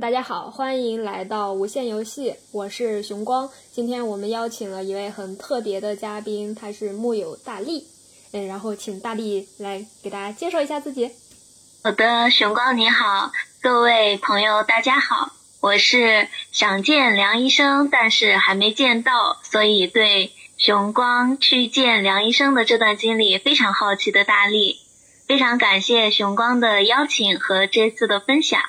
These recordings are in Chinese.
大家好，欢迎来到无限游戏，我是熊光。今天我们邀请了一位很特别的嘉宾，他是木有大力。嗯，然后请大力来给大家介绍一下自己。好的，熊光你好，各位朋友大家好，我是想见梁医生，但是还没见到，所以对熊光去见梁医生的这段经历非常好奇的大力。非常感谢熊光的邀请和这次的分享。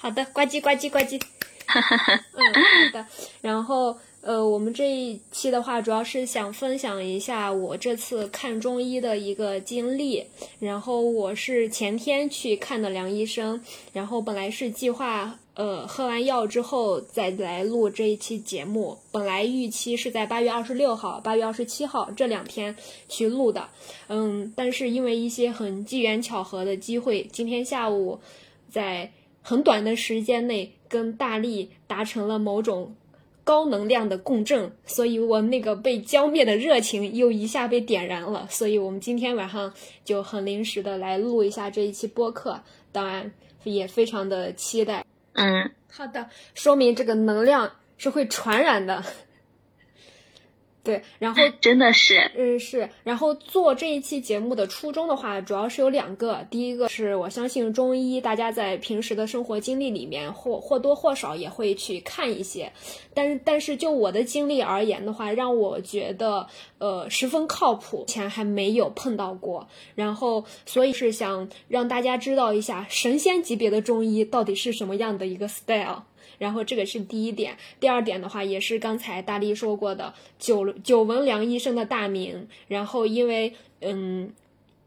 好的，呱唧呱唧呱唧。嗯，好的。然后，呃，我们这一期的话，主要是想分享一下我这次看中医的一个经历。然后，我是前天去看的梁医生。然后，本来是计划，呃，喝完药之后再来录这一期节目。本来预期是在八月二十六号、八月二十七号这两天去录的。嗯，但是因为一些很机缘巧合的机会，今天下午在。很短的时间内跟大力达成了某种高能量的共振，所以我那个被浇灭的热情又一下被点燃了。所以我们今天晚上就很临时的来录一下这一期播客，当然也非常的期待。嗯，好的，说明这个能量是会传染的。对，然后真的是，嗯是，然后做这一期节目的初衷的话，主要是有两个。第一个是我相信中医，大家在平时的生活经历里面或或多或少也会去看一些，但是但是就我的经历而言的话，让我觉得呃十分靠谱，前还没有碰到过。然后所以是想让大家知道一下神仙级别的中医到底是什么样的一个 style。然后这个是第一点，第二点的话也是刚才大力说过的，久久闻梁医生的大名，然后因为嗯。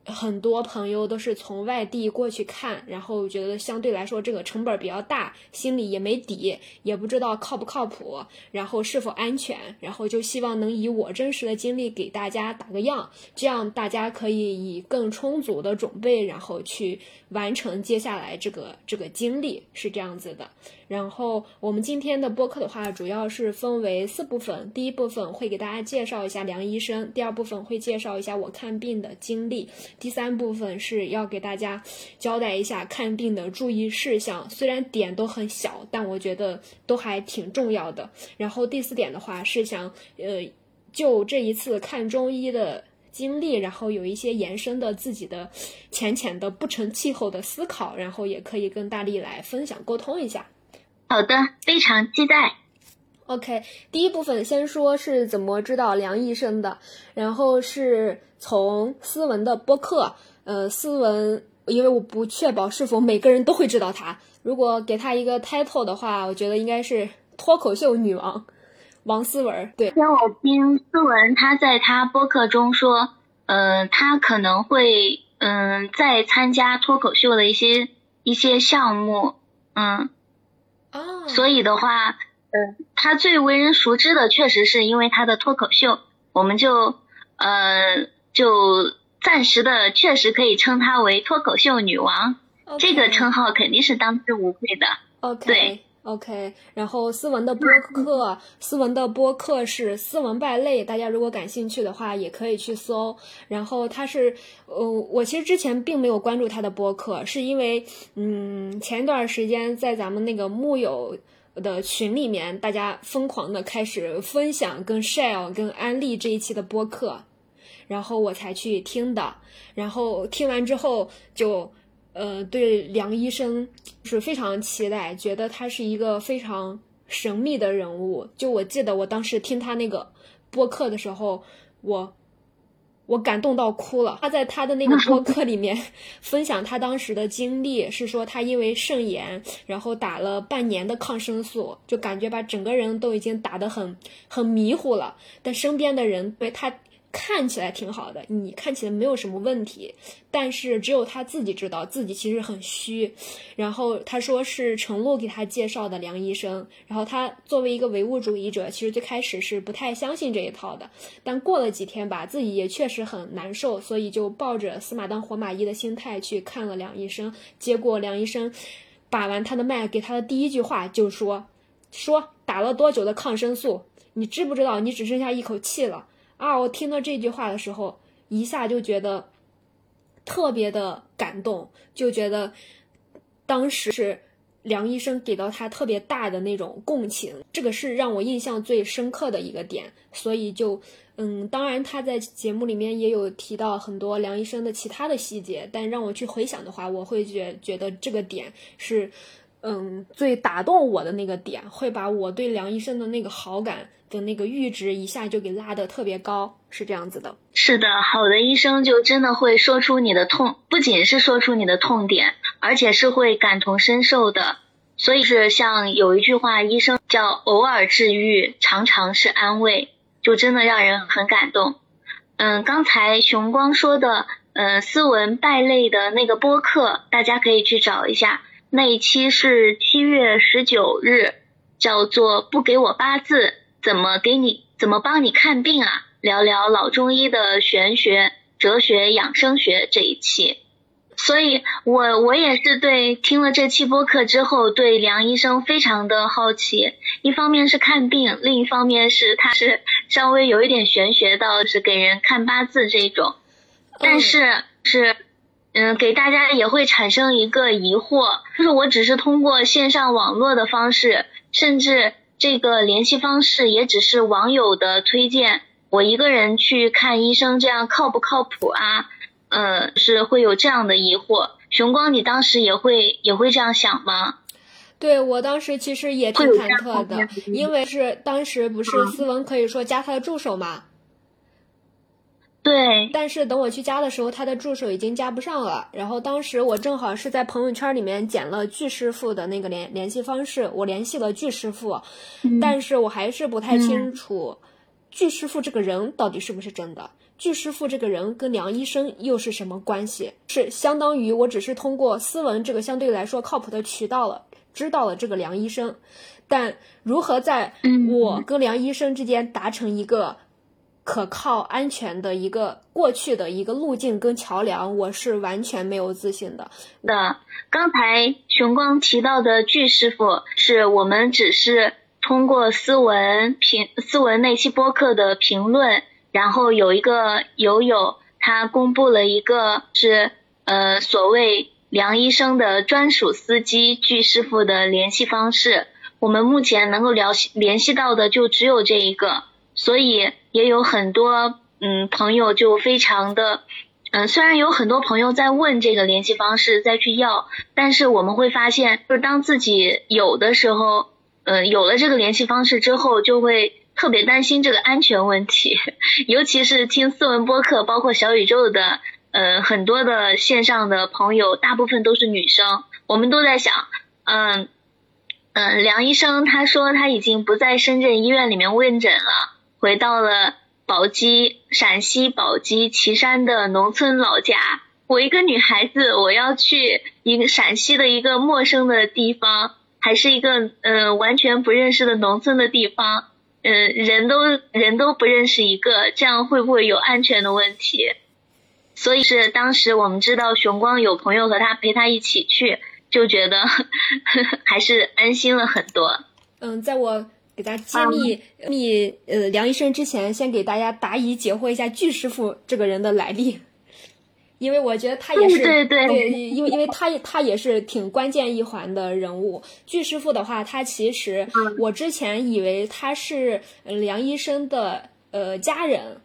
很多朋友都是从外地过去看，然后觉得相对来说这个成本比较大，心里也没底，也不知道靠不靠谱，然后是否安全，然后就希望能以我真实的经历给大家打个样，这样大家可以以更充足的准备，然后去完成接下来这个这个经历，是这样子的。然后我们今天的播客的话，主要是分为四部分，第一部分会给大家介绍一下梁医生，第二部分会介绍一下我看病的经历。第三部分是要给大家交代一下看病的注意事项，虽然点都很小，但我觉得都还挺重要的。然后第四点的话是想，呃，就这一次看中医的经历，然后有一些延伸的自己的浅浅的不成气候的思考，然后也可以跟大力来分享沟通一下。好的，非常期待。OK，第一部分先说是怎么知道梁医生的，然后是从思文的播客，呃，思文，因为我不确保是否每个人都会知道他，如果给他一个 title 的话，我觉得应该是脱口秀女王王思文。对，天我听思文他在他播客中说，呃，他可能会嗯在参加脱口秀的一些一些项目，嗯，哦，所以的话。嗯，他最为人熟知的确实是因为他的脱口秀，我们就呃就暂时的确实可以称她为脱口秀女王，这个称号肯定是当之无愧的。OK，对，OK。然后思文的播客，思文的播客是斯文败类，大家如果感兴趣的话也可以去搜。然后他是呃，我其实之前并没有关注他的播客，是因为嗯前一段时间在咱们那个木有。的群里面，大家疯狂的开始分享跟 share 跟安利这一期的播客，然后我才去听的。然后听完之后，就呃对梁医生是非常期待，觉得他是一个非常神秘的人物。就我记得我当时听他那个播客的时候，我。我感动到哭了。他在他的那个播 客里面分享他当时的经历，是说他因为肾炎，然后打了半年的抗生素，就感觉把整个人都已经打得很很迷糊了。但身边的人对他。看起来挺好的，你看起来没有什么问题，但是只有他自己知道自己其实很虚。然后他说是程璐给他介绍的梁医生，然后他作为一个唯物主义者，其实最开始是不太相信这一套的。但过了几天吧，自己也确实很难受，所以就抱着死马当活马医的心态去看了梁医生。结果梁医生把完他的脉，给他的第一句话就说：“说打了多久的抗生素？你知不知道你只剩下一口气了？”啊！我听到这句话的时候，一下就觉得特别的感动，就觉得当时是梁医生给到他特别大的那种共情，这个是让我印象最深刻的一个点。所以就，嗯，当然他在节目里面也有提到很多梁医生的其他的细节，但让我去回想的话，我会觉觉得这个点是，嗯，最打动我的那个点，会把我对梁医生的那个好感的那个阈值一下就给拉得特别高，是这样子的。是的，好的医生就真的会说出你的痛，不仅是说出你的痛点。而且是会感同身受的，所以是像有一句话，医生叫“偶尔治愈，常常是安慰”，就真的让人很感动。嗯，刚才熊光说的，嗯，斯文败类的那个播客，大家可以去找一下，那一期是七月十九日，叫做“不给我八字，怎么给你，怎么帮你看病啊？”聊聊老中医的玄学、哲学、养生学这一期。所以，我我也是对听了这期播客之后，对梁医生非常的好奇。一方面是看病，另一方面是他是稍微有一点玄学到是给人看八字这种。但是是，嗯，给大家也会产生一个疑惑，就是我只是通过线上网络的方式，甚至这个联系方式也只是网友的推荐，我一个人去看医生，这样靠不靠谱啊？呃，是会有这样的疑惑。熊光，你当时也会也会这样想吗？对我当时其实也挺忐忑的，因为是当时不是思文可以说加他的助手嘛。对。但是等我去加的时候，他的助手已经加不上了。然后当时我正好是在朋友圈里面捡了巨师傅的那个联联系方式，我联系了巨师傅，但是我还是不太清楚巨师傅这个人到底是不是真的。巨师傅这个人跟梁医生又是什么关系？是相当于我只是通过斯文这个相对来说靠谱的渠道了，知道了这个梁医生，但如何在我跟梁医生之间达成一个可靠、安全的一个过去的一个路径跟桥梁，我是完全没有自信的。的，刚才熊光提到的巨师傅，是我们只是通过斯文评斯文那期播客的评论。然后有一个友友，他公布了一个是呃所谓梁医生的专属司机巨师傅的联系方式，我们目前能够联联系到的就只有这一个，所以也有很多嗯朋友就非常的嗯，虽然有很多朋友在问这个联系方式再去要，但是我们会发现，就是当自己有的时候，嗯有了这个联系方式之后，就会。特别担心这个安全问题，尤其是听四文播客，包括小宇宙的，呃，很多的线上的朋友，大部分都是女生。我们都在想，嗯嗯，梁医生他说他已经不在深圳医院里面问诊了，回到了宝鸡，陕西宝鸡岐山的农村老家。我一个女孩子，我要去一个陕西的一个陌生的地方，还是一个嗯完全不认识的农村的地方。嗯，人都人都不认识一个，这样会不会有安全的问题？所以是当时我们知道熊光有朋友和他陪他一起去，就觉得 还是安心了很多。嗯，在我给大家揭秘秘呃梁医生之前，先给大家答疑解惑一下巨师傅这个人的来历。因为我觉得他也是对对对，因为因为他他也是挺关键一环的人物。巨师傅的话，他其实我之前以为他是梁医生的呃家人，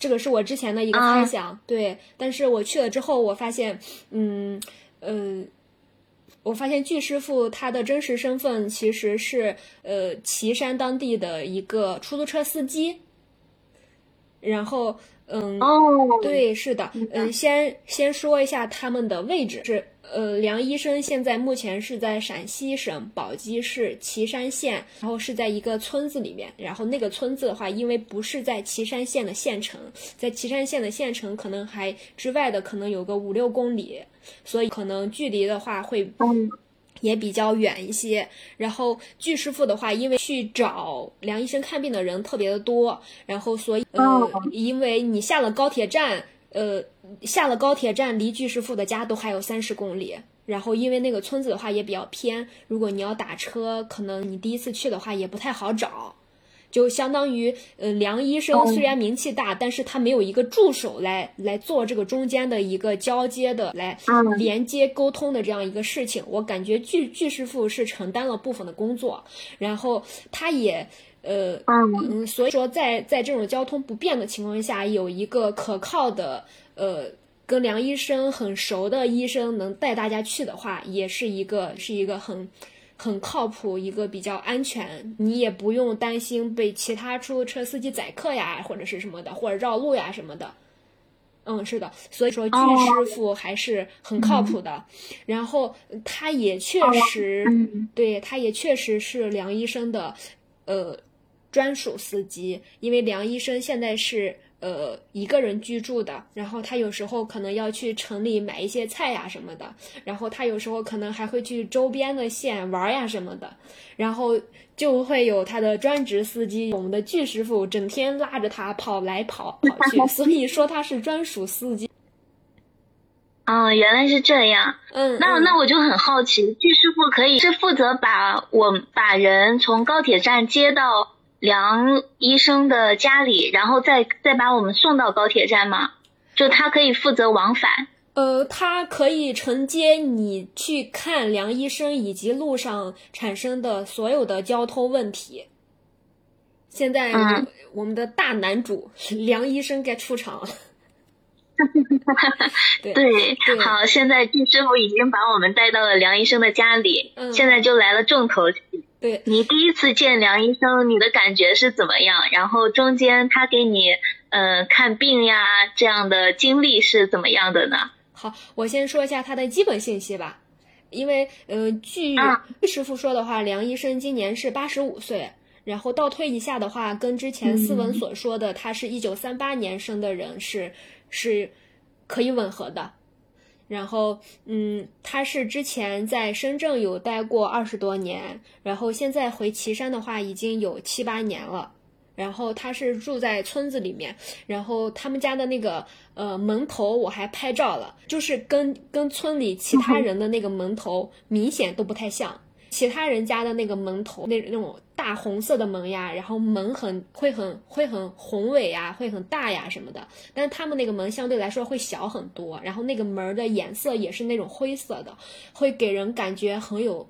这个是我之前的一个猜想。对，但是我去了之后，我发现，嗯呃，我发现巨师傅他的真实身份其实是呃岐山当地的一个出租车司机，然后。嗯哦，对，是的，嗯，先先说一下他们的位置。是，呃，梁医生现在目前是在陕西省宝鸡市岐山县，然后是在一个村子里面，然后那个村子的话，因为不是在岐山县的县城，在岐山县的县城可能还之外的可能有个五六公里，所以可能距离的话会。也比较远一些，然后巨师傅的话，因为去找梁医生看病的人特别的多，然后所以呃，因为你下了高铁站，呃，下了高铁站离巨师傅的家都还有三十公里，然后因为那个村子的话也比较偏，如果你要打车，可能你第一次去的话也不太好找，就相当于，呃，梁医生虽然名气大，但是他没有一个助手来来做这个中间的一个交接的，来连接沟通的这样一个事情。我感觉巨巨师傅是承担了部分的工作，然后他也，呃，嗯，所以说在在这种交通不便的情况下，有一个可靠的，呃。跟梁医生很熟的医生能带大家去的话，也是一个是一个很很靠谱，一个比较安全，你也不用担心被其他出租车司机宰客呀，或者是什么的，或者绕路呀什么的。嗯，是的，所以说巨师傅还是很靠谱的。然后他也确实，对，他也确实是梁医生的呃专属司机，因为梁医生现在是。呃，一个人居住的，然后他有时候可能要去城里买一些菜呀什么的，然后他有时候可能还会去周边的县玩呀什么的，然后就会有他的专职司机，我们的巨师傅整天拉着他跑来跑跑 去，所以说他是专属司机。哦，原来是这样。嗯，那那我就很好奇，巨师傅可以是负责把我把人从高铁站接到。梁医生的家里，然后再再把我们送到高铁站吗？就他可以负责往返。呃，他可以承接你去看梁医生以及路上产生的所有的交通问题。现在我们的大男主 梁医生该出场了。对，好，现在季师傅已经把我们带到了梁医生的家里，现在就来了重头戏。对你第一次见梁医生，你的感觉是怎么样？然后中间他给你呃看病呀这样的经历是怎么样的呢？好，我先说一下他的基本信息吧，因为呃据师傅说的话，梁医生今年是八十五岁，然后倒推一下的话，跟之前思文所说的他是一九三八年生的人是是可以吻合的。然后，嗯，他是之前在深圳有待过二十多年，然后现在回岐山的话已经有七八年了。然后他是住在村子里面，然后他们家的那个呃门头我还拍照了，就是跟跟村里其他人的那个门头明显都不太像。其他人家的那个门头，那那种大红色的门呀，然后门很会很会很宏伟呀，会很大呀什么的。但是他们那个门相对来说会小很多，然后那个门的颜色也是那种灰色的，会给人感觉很有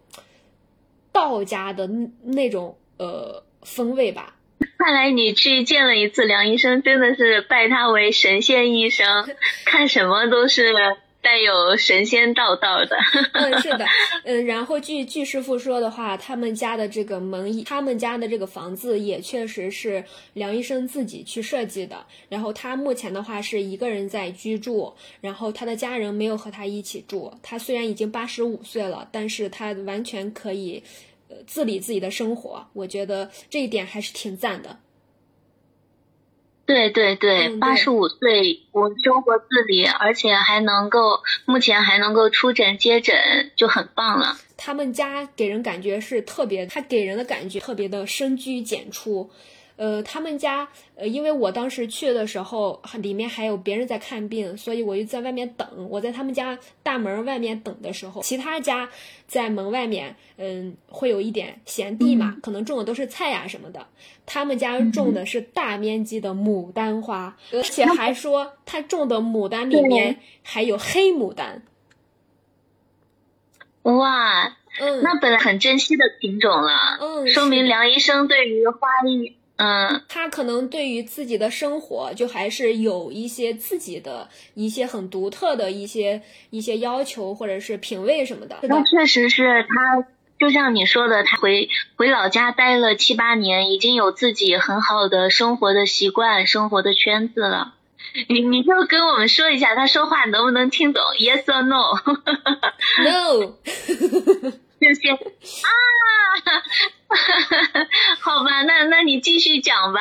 道家的那种呃风味吧。看来你去见了一次梁医生，真的是拜他为神仙医生，看什么都是。带有神仙道道的，嗯，是的，嗯，然后据据师傅说的话，他们家的这个门，他们家的这个房子也确实是梁医生自己去设计的。然后他目前的话是一个人在居住，然后他的家人没有和他一起住。他虽然已经八十五岁了，但是他完全可以，呃，自理自己的生活。我觉得这一点还是挺赞的。对对对，八十五岁，我生活自理，而且还能够，目前还能够出诊接诊，就很棒了。他们家给人感觉是特别，他给人的感觉特别的深居简出。呃，他们家，呃，因为我当时去的时候，里面还有别人在看病，所以我就在外面等。我在他们家大门外面等的时候，其他家在门外面，嗯，会有一点闲地嘛，可能种的都是菜呀什么的。他们家种的是大面积的牡丹花，而且还说他种的牡丹里面还有黑牡丹。哇，嗯，那本来很珍惜的品种了，嗯，说明梁医生对于花艺。嗯，他可能对于自己的生活就还是有一些自己的一些很独特的一些一些要求或者是品味什么的。那确实是他，就像你说的，他回回老家待了七八年，已经有自己很好的生活的习惯、生活的圈子了。你你就跟我们说一下，他说话能不能听懂？Yes or no？No。谢谢啊。好吧，那那你继续讲吧。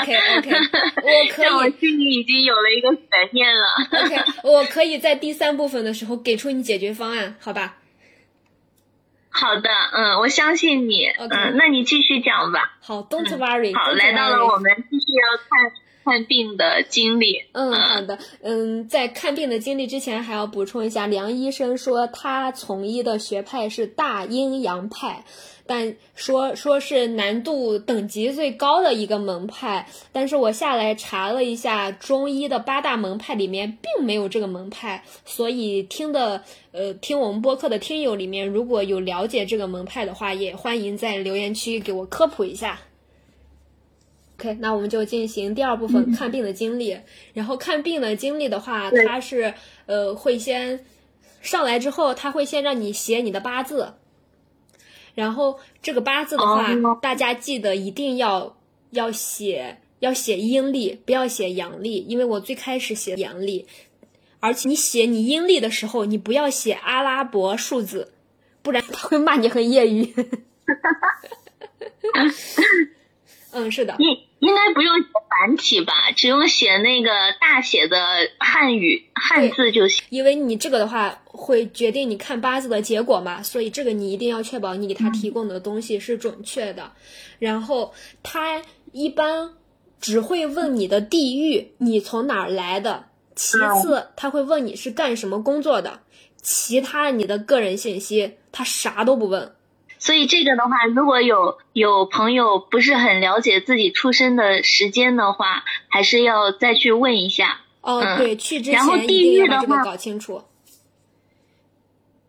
OK OK，我可以。我心里已经有了一个悬念了。OK，我可以在第三部分的时候给出你解决方案，好吧？好的，嗯，我相信你。嗯，那你继续讲吧。好，Don't worry。好，来到了我们继续要看看病的经历。嗯，好的。嗯，在看病的经历之前，还要补充一下，梁医生说他从医的学派是大阴阳派。但说说是难度等级最高的一个门派，但是我下来查了一下中医的八大门派里面并没有这个门派，所以听的呃听我们播客的听友里面如果有了解这个门派的话，也欢迎在留言区给我科普一下。OK，那我们就进行第二部分看病的经历，然后看病的经历的话，他是呃会先上来之后，他会先让你写你的八字。然后这个八字的话，大家记得一定要要写要写阴历，不要写阳历，因为我最开始写阳历，而且你写你阴历的时候，你不要写阿拉伯数字，不然他会骂你很业余。嗯，是的。应该不用写繁体吧，只用写那个大写的汉语汉字就行。因为你这个的话会决定你看八字的结果嘛，所以这个你一定要确保你给他提供的东西是准确的。然后他一般只会问你的地域，你从哪儿来的。其次他会问你是干什么工作的，其他你的个人信息他啥都不问。所以这个的话，如果有有朋友不是很了解自己出生的时间的话，还是要再去问一下。哦，对，去之前一定要把这个搞清楚。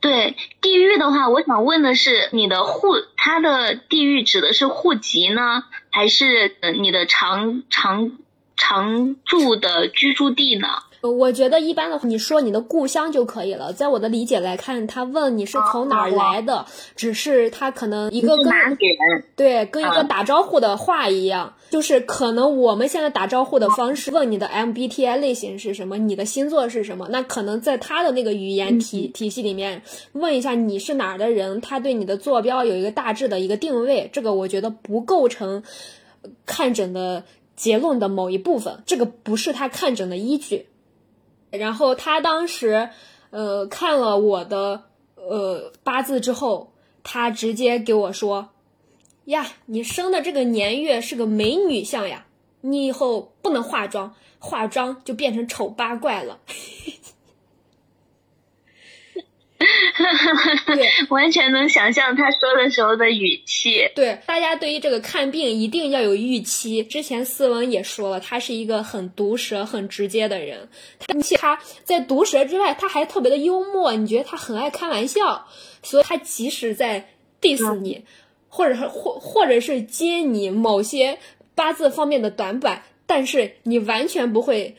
对地域的话，我想问的是，你的户，它的地域指的是户籍呢，还是你的常常常住的居住地呢？我觉得一般的话，你说你的故乡就可以了。在我的理解来看，他问你是从哪儿来的，只是他可能一个跟对跟一个打招呼的话一样，就是可能我们现在打招呼的方式，问你的 MBTI 类型是什么，你的星座是什么，那可能在他的那个语言体体系里面问一下你是哪儿的人，他对你的坐标有一个大致的一个定位，这个我觉得不构成看诊的结论的某一部分，这个不是他看诊的依据。然后他当时，呃，看了我的呃八字之后，他直接给我说：“呀，你生的这个年月是个美女相呀，你以后不能化妆，化妆就变成丑八怪了。” 对，完全能想象他说的时候的语气。对，大家对于这个看病一定要有预期。之前思文也说了，他是一个很毒舌、很直接的人。他他在毒舌之外，他还特别的幽默。你觉得他很爱开玩笑，所以他即使在 diss 你，或者是或或者是揭你某些八字方面的短板，但是你完全不会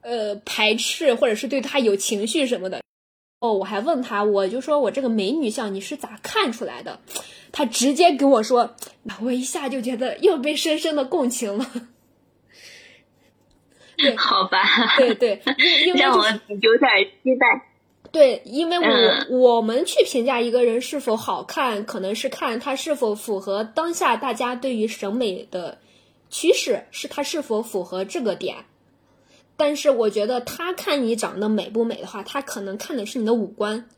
呃排斥，或者是对他有情绪什么的。哦，我还问他，我就说我这个美女相你是咋看出来的？他直接给我说，我一下就觉得又被深深的共情了。对，好吧，对对，让我有点期待。对，因为我我们去评价一个人是否好看，可能是看他是否符合当下大家对于审美的趋势，是他是否符合这个点。但是我觉得他看你长得美不美的话，他可能看的是你的五官。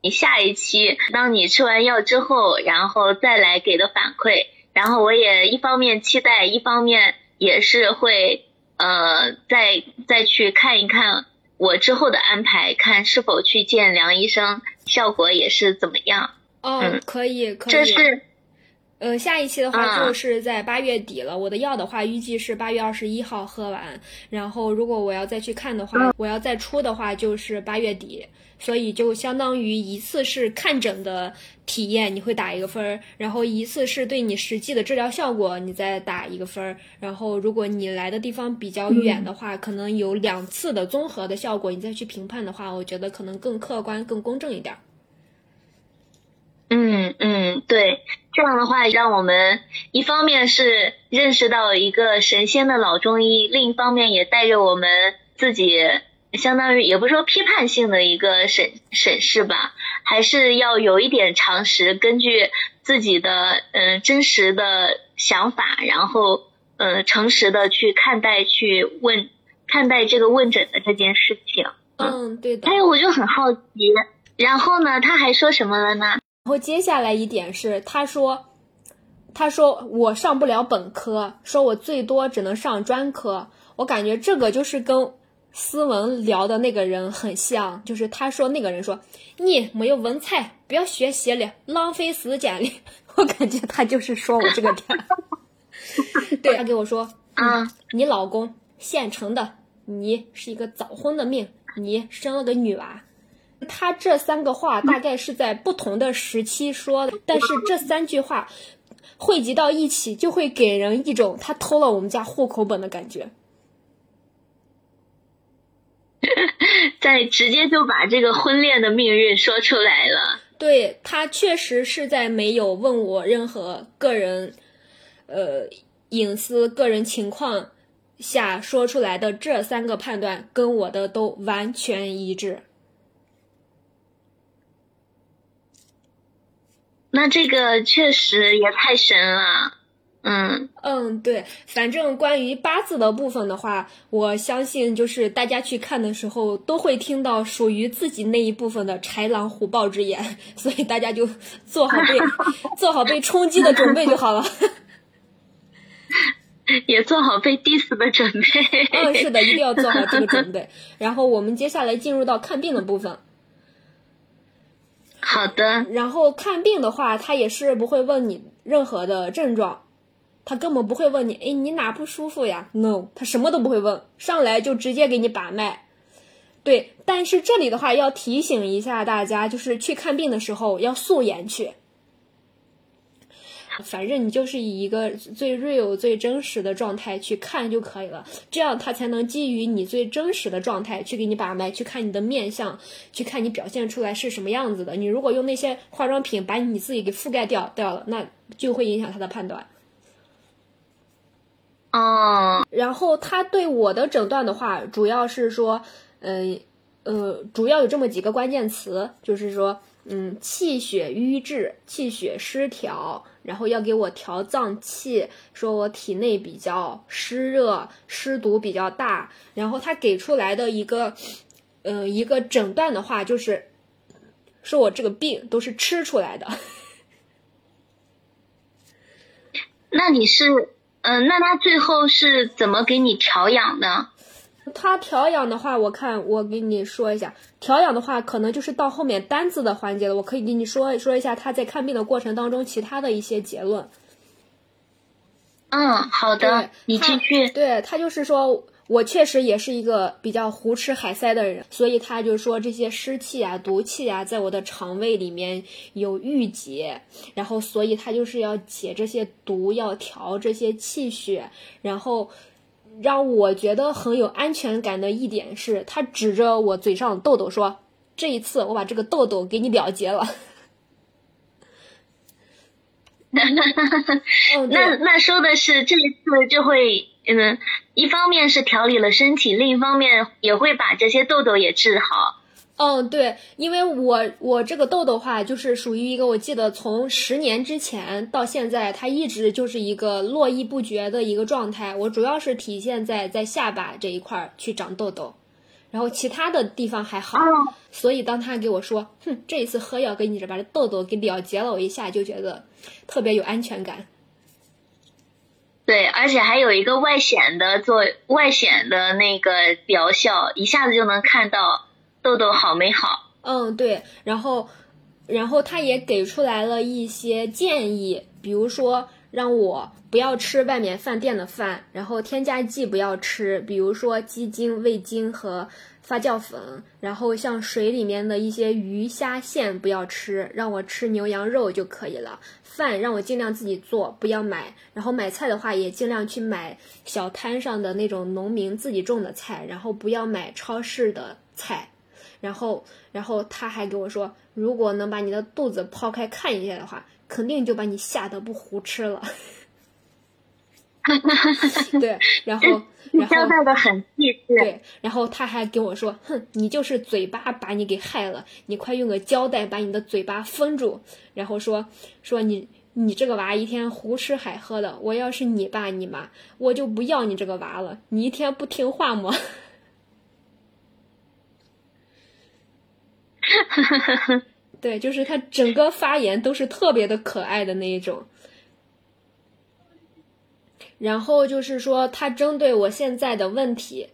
你下一期当你吃完药之后，然后再来给的反馈，然后我也一方面期待，一方面也是会呃再再去看一看我之后的安排，看是否去见梁医生，效果也是怎么样。哦，可以，可以。这是。呃，下一期的话就是在八月底了。我的药的话，预计是八月二十一号喝完。然后，如果我要再去看的话，我要再出的话，就是八月底。所以就相当于一次是看诊的体验，你会打一个分儿；然后一次是对你实际的治疗效果，你再打一个分儿。然后，如果你来的地方比较远的话，可能有两次的综合的效果，你再去评判的话，我觉得可能更客观、更公正一点。嗯嗯，对，这样的话让我们一方面是认识到一个神仙的老中医，另一方面也带着我们自己，相当于也不是说批判性的一个审审视吧，还是要有一点常识，根据自己的嗯真实的想法，然后呃诚实的去看待去问看待这个问诊的这件事情。嗯，对的。还有我就很好奇，然后呢，他还说什么了呢？然后接下来一点是，他说，他说我上不了本科，说我最多只能上专科。我感觉这个就是跟思文聊的那个人很像，就是他说那个人说你没有文采，不要学习了，浪费时间了。我感觉他就是说我这个点。对他给我说，嗯，你老公现成的，你是一个早婚的命，你生了个女娃。他这三个话大概是在不同的时期说的，但是这三句话汇集到一起，就会给人一种他偷了我们家户口本的感觉。在直接就把这个婚恋的命运说出来了。对他确实是在没有问我任何个人，呃，隐私、个人情况下说出来的这三个判断，跟我的都完全一致。那这个确实也太神了，嗯嗯，对，反正关于八字的部分的话，我相信就是大家去看的时候都会听到属于自己那一部分的豺狼虎豹之言，所以大家就做好被 做好被冲击的准备就好了。也做好被 diss 的准备。嗯，是的，一定要做好这个准备。然后我们接下来进入到看病的部分。好的，然后看病的话，他也是不会问你任何的症状，他根本不会问你，哎，你哪不舒服呀？No，他什么都不会问，上来就直接给你把脉。对，但是这里的话要提醒一下大家，就是去看病的时候要素颜去。反正你就是以一个最 real、最真实的状态去看就可以了，这样他才能基于你最真实的状态去给你把脉，去看你的面相，去看你表现出来是什么样子的。你如果用那些化妆品把你自己给覆盖掉掉了，那就会影响他的判断。哦，然后他对我的诊断的话，主要是说，嗯呃，主要有这么几个关键词，就是说，嗯，气血瘀滞、气血失调。然后要给我调脏气，说我体内比较湿热，湿毒比较大。然后他给出来的一个，嗯，一个诊断的话，就是说我这个病都是吃出来的。那你是，嗯，那他最后是怎么给你调养的？他调养的话，我看我给你说一下，调养的话可能就是到后面单字的环节了。我可以给你说说一下他在看病的过程当中其他的一些结论。嗯，好的，你继续。对他就是说我确实也是一个比较胡吃海塞的人，所以他就说这些湿气啊、毒气啊，在我的肠胃里面有郁结，然后所以他就是要解这些毒，要调这些气血，然后。让我觉得很有安全感的一点是，他指着我嘴上的痘痘说：“这一次我把这个痘痘给你了结了。”那那说的是这一次就会，嗯，一方面是调理了身体，另一方面也会把这些痘痘也治好。嗯，对，因为我我这个痘痘话就是属于一个，我记得从十年之前到现在，它一直就是一个络绎不绝的一个状态。我主要是体现在在下巴这一块去长痘痘，然后其他的地方还好。所以当他给我说，哼，这一次喝药给你这把这痘痘给了结了，我一下就觉得特别有安全感。对，而且还有一个外显的做外显的那个疗效，一下子就能看到。痘痘好没好？嗯，对，然后，然后他也给出来了一些建议，比如说让我不要吃外面饭店的饭，然后添加剂不要吃，比如说鸡精、味精和发酵粉，然后像水里面的一些鱼虾线不要吃，让我吃牛羊肉就可以了。饭让我尽量自己做，不要买，然后买菜的话也尽量去买小摊上的那种农民自己种的菜，然后不要买超市的菜。然后，然后他还给我说，如果能把你的肚子剖开看一下的话，肯定就把你吓得不胡吃了。对，然后，然后交代的很细致。对，然后他还跟我说，哼，你就是嘴巴把你给害了，你快用个胶带把你的嘴巴封住。然后说，说你你这个娃一天胡吃海喝的，我要是你爸你妈，我就不要你这个娃了。你一天不听话吗？对，就是他整个发言都是特别的可爱的那一种。然后就是说他针对我现在的问题，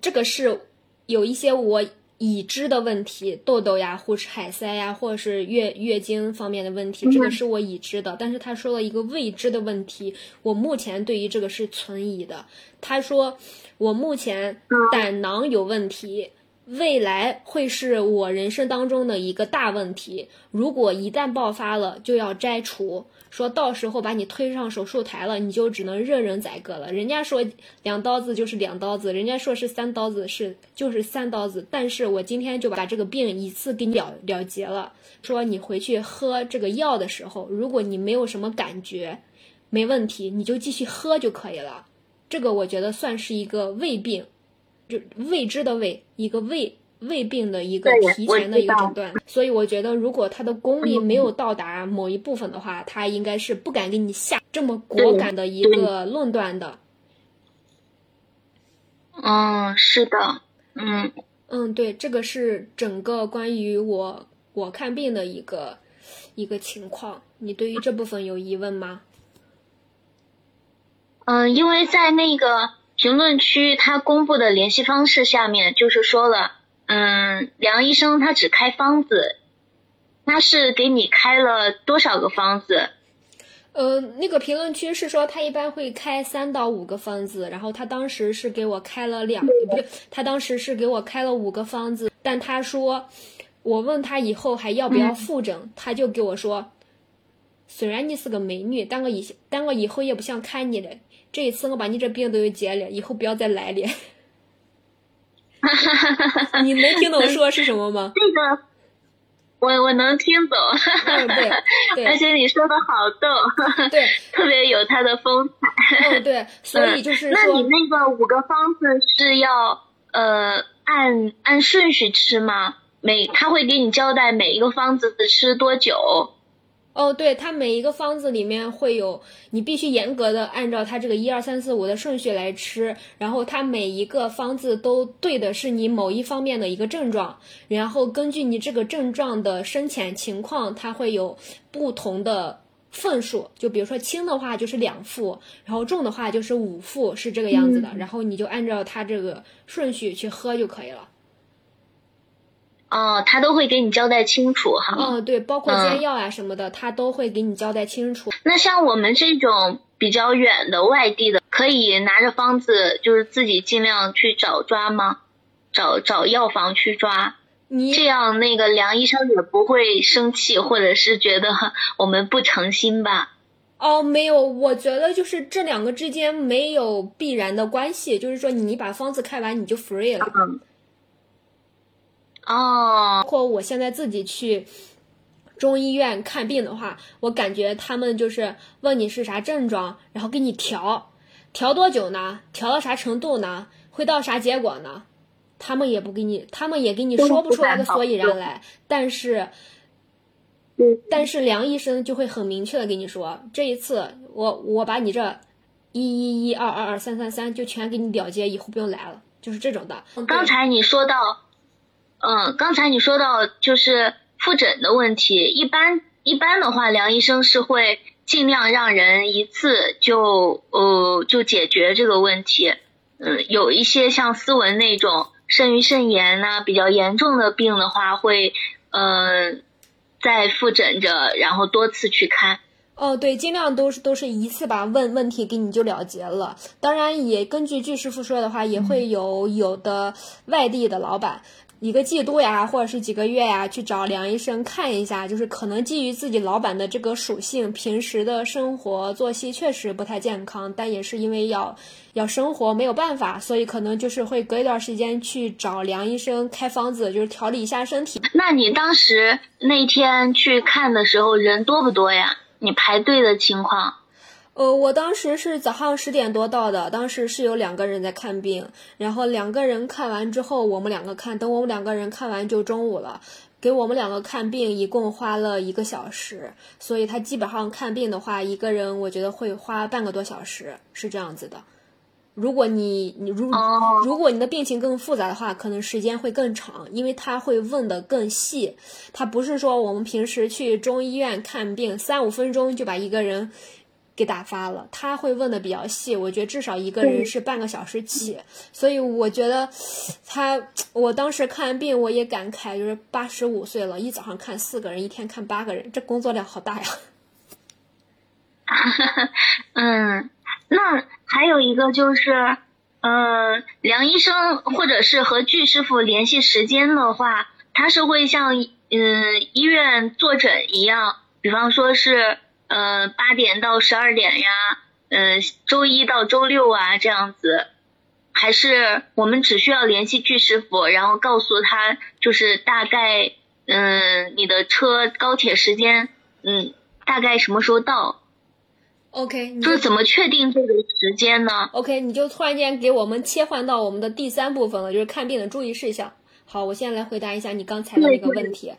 这个是有一些我。已知的问题，痘痘呀，或是海塞呀，或者是月月经方面的问题，这个是我已知的。但是他说了一个未知的问题，我目前对于这个是存疑的。他说我目前胆囊有问题，未来会是我人生当中的一个大问题。如果一旦爆发了，就要摘除。说到时候把你推上手术台了，你就只能任人宰割了。人家说两刀子就是两刀子，人家说是三刀子是就是三刀子。但是我今天就把这个病一次给你了了结了。说你回去喝这个药的时候，如果你没有什么感觉，没问题，你就继续喝就可以了。这个我觉得算是一个胃病，未知的未，一个未。胃病的一个提前的一个诊断，所以我觉得如果他的功力没有到达某一部分的话，他应该是不敢给你下这么果敢的一个论断的。嗯，是的，嗯嗯，对，这个是整个关于我我看病的一个一个情况。你对于这部分有疑问吗？嗯，因为在那个评论区他公布的联系方式下面，就是说了。嗯，梁医生他只开方子，他是给你开了多少个方子？呃，那个评论区是说他一般会开三到五个方子，然后他当时是给我开了两，不对，他当时是给我开了五个方子，但他说，我问他以后还要不要复诊，他就给我说，虽然你是个美女，但我以但我以后也不想看你了，这一次我把你这病都给解了，以后不要再来了。哈哈哈哈你能听懂说是什么吗？这个，我我能听懂。嗯，对 对。而且你说的好逗，对，特别有它的风采。嗯，对。所以就是那你那个五个方子是要呃按按顺序吃吗？每他会给你交代每一个方子吃多久？哦，对，它每一个方子里面会有，你必须严格的按照它这个一二三四五的顺序来吃，然后它每一个方子都对的是你某一方面的一个症状，然后根据你这个症状的深浅情况，它会有不同的份数，就比如说轻的话就是两副，然后重的话就是五副，是这个样子的，然后你就按照它这个顺序去喝就可以了。哦，他都会给你交代清楚哈。哦，对，包括煎药啊什么的，他都会给你交代清楚。那像我们这种比较远的外地的，可以拿着方子，就是自己尽量去找抓吗？找找药房去抓。你这样，那个梁医生也不会生气，或者是觉得 我们不诚心吧？哦，没有，我觉得就是这两个之间没有必然的关系，就是说你把方子开完你就 free 了。嗯。哦，包括我现在自己去中医院看病的话，我感觉他们就是问你是啥症状，然后给你调，调多久呢？调到啥程度呢？会到啥结果呢？他们也不给你，他们也给你说不出来个所以然来。但是，嗯但是梁医生就会很明确的跟你说，这一次我我把你这一一一二二二三三三就全给你了结，以后不用来了，就是这种的。刚才你说到。嗯，刚才你说到就是复诊的问题，一般一般的话，梁医生是会尽量让人一次就呃就解决这个问题。嗯，有一些像思文那种肾盂肾炎呐比较严重的病的话，会嗯在复诊着，然后多次去看。哦，对，尽量都是都是一次把问问题给你就了结了。当然，也根据巨师傅说的话，也会有有的外地的老板。一个季度呀，或者是几个月呀，去找梁医生看一下，就是可能基于自己老板的这个属性，平时的生活作息确实不太健康，但也是因为要要生活没有办法，所以可能就是会隔一段时间去找梁医生开方子，就是调理一下身体。那你当时那天去看的时候人多不多呀？你排队的情况？呃，我当时是早上十点多到的，当时是有两个人在看病，然后两个人看完之后，我们两个看，等我们两个人看完就中午了，给我们两个看病一共花了一个小时，所以他基本上看病的话，一个人我觉得会花半个多小时，是这样子的。如果你你如如果你的病情更复杂的话，可能时间会更长，因为他会问的更细，他不是说我们平时去中医院看病三五分钟就把一个人。给打发了。他会问的比较细，我觉得至少一个人是半个小时起，所以我觉得他，我当时看完病我也感慨，就是八十五岁了，一早上看四个人，一天看八个人，这工作量好大呀。嗯，那还有一个就是，呃，梁医生或者是和巨师傅联系时间的话，他是会像嗯医院坐诊一样，比方说是呃八点到十二点呀，嗯周一到周六啊这样子，还是我们只需要联系巨师傅，然后告诉他就是大概嗯你的车高铁时间嗯大概什么时候到。OK，就是怎么确定这个时间呢？OK，你就突然间给我们切换到我们的第三部分了，就是看病的注意事项。好，我现在来回答一下你刚才的那个问题，